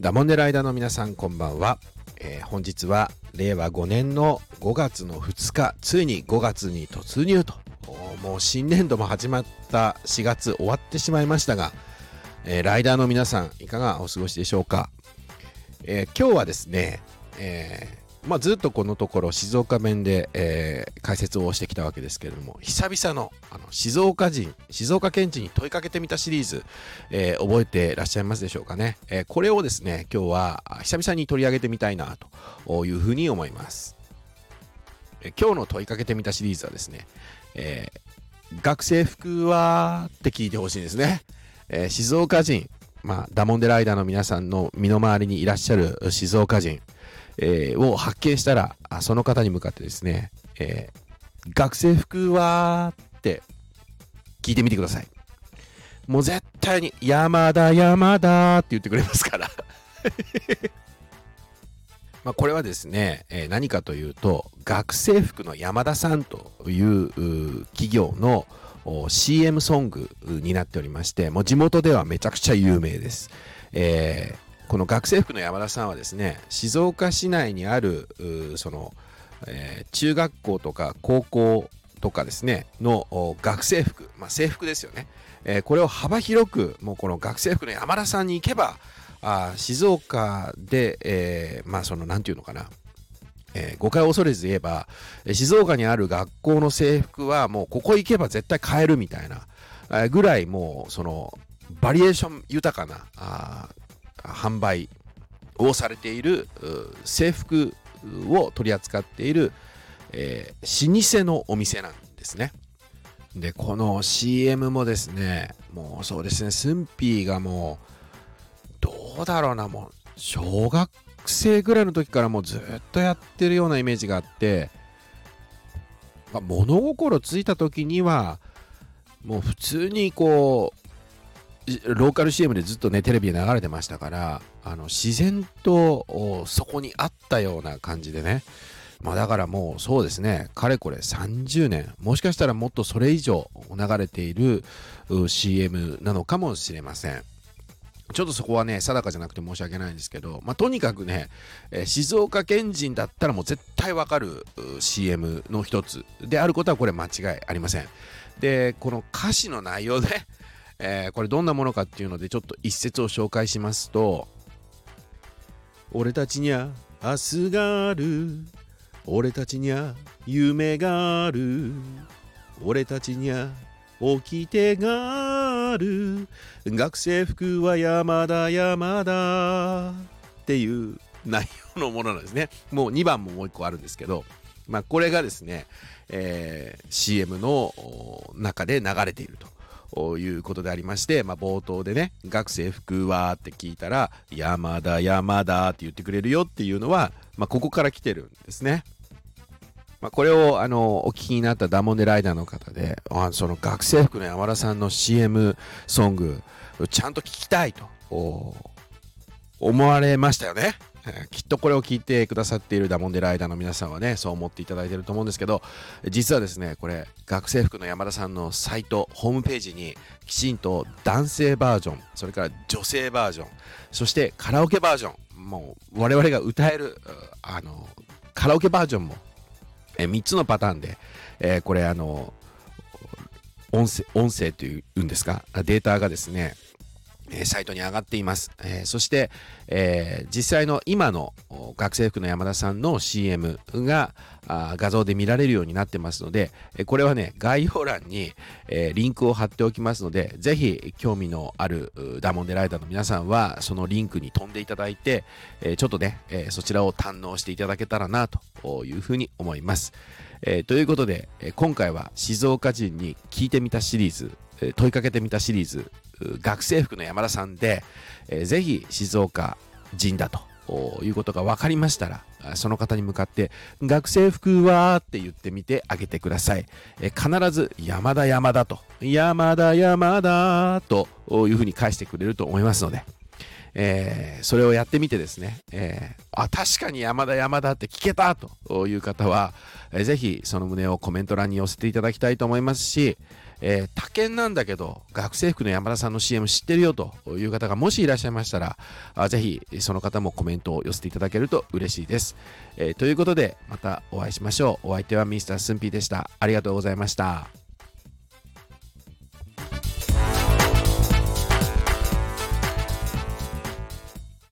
ダモンデライダーの皆さんこんばんは、えー本日は令和5年の5月の2日ついに5月に突入と。もう新年度も始まった4月終わってしまいましたが、えーライダーの皆さんいかがお過ごしでしょうか、えー今日はですね、えまあ、ずっとこのところ静岡弁で、えー解説をしてきたわけですけれども久々のあの静岡人静岡県人に問いかけてみたシリーズ、えー覚えてらっしゃいますでしょうかね、えーこれをですね今日は久々に取り上げてみたいなというふうに思います、えー今日の問いかけてみたシリーズはですね、えー学生服はって聞いてほしいんですね、えー静岡人まあ、ダモンデライダーの皆さんの身の回りにいらっしゃる静岡人、えーを発見したらその方に向かってですね、えー学生服はって聞いてみてください。もう絶対に山田山田って言ってくれますから。まあこれはですね、えー何かというと学生服の山田さんという企業の CM ソングになっておりましてもう地元ではめちゃくちゃ有名です、えーこの学生服の山田さんはですね静岡市内にあるその、えー中学校とか高校とかですねの学生服、まあ、制服ですよね、えーこれを幅広くもうこの学生服の山田さんに行けばあ静岡で、えーまあそのなんていうのかな。えー誤解を恐れず言えば静岡にある学校の制服はもうここ行けば絶対買えるみたいなえーぐらいもうそのバリエーション豊かなあ販売をされている制服を取り扱っている、えー老舗のお店なんですね。でこの CM もですねもうそうですねスンピーがもうどうだろうなもう小学生ぐらいの時からもうずっとやってるようなイメージがあって、まあ物心ついた時にはもう普通にこうローカル CM でずっとねテレビで流れてましたからあの自然とそこにあったような感じでね。まあだからもうそうですね。かれこれ30年もしかしたらもっとそれ以上流れている CM なのかもしれません。ちょっとそこはね定かじゃなくて申し訳ないんですけど、まあ、とにかくね、え静岡県人だったらもう絶対わかる CM の一つであることはこれ間違いありません。でこの歌詞の内容ねえーこれどんなものかっていうのでちょっと一節を紹介しますと「俺たちにゃ明日がある。俺たちにゃ夢がある。俺たちにゃ掟がある。学生服は山田山田」っていう内容のものなんですね。もう2番ももう1個あるんですけどまあこれがですね、えー CM の中で流れていると。いうことでありまして、まあ、冒頭でね、学生服はって聞いたら、山田山田って言ってくれるよっていうのは、まあ、ここから来てるんですね。まあ、これをあのお聞きになったダモンデライダーの方で、あその学生服の山田さんの CM ソング、ちゃんと聞きたいと思われましたよね。えきっとこれを聞いてくださっているダモンデライダーの皆さんはねそう思っていただいていると思うんですけど実はですねこれ学生服の山田さんのサイトホームページにきちんと男性バージョンそれから女性バージョンそしてカラオケバージョンもう我々が歌えるあのカラオケバージョンもえ3つのパターンで、えーこれあの音声音声というんですかデータがですねえサイトに上がっています。えーそして、えー実際の今の学生服の山田さんの CM があ画像で見られるようになってますので、えこれはね、概要欄に、えーリンクを貼っておきますので、ぜひ興味のあるダモンデライダーの皆さんは、そのリンクに飛んでいただいて、えちょっとね、えそちらを堪能していただけたらなというふうに思います。えということで、え今回は静岡人に聞いてみたシリーズ、え問いかけてみたシリーズ、学生服の山田さんで、えーぜひ静岡人だということが分かりましたら、その方に向かって、学生服はって言ってみてあげてください。え必ず山田山田と、山田山田というふうに返してくれると思いますので、えー、それをやってみてですね、えー、あ、確かに山田山田って聞けたという方は、えー、ぜひその旨をコメント欄に寄せていただきたいと思いますし、えー、他県なんだけど学生服の山田さんの CM 知ってるよという方がもしいらっしゃいましたらあぜひその方もコメントを寄せていただけると嬉しいです、えー、ということでまたお会いしましょう。お相手はミスタースンピーでした。ありがとうございました。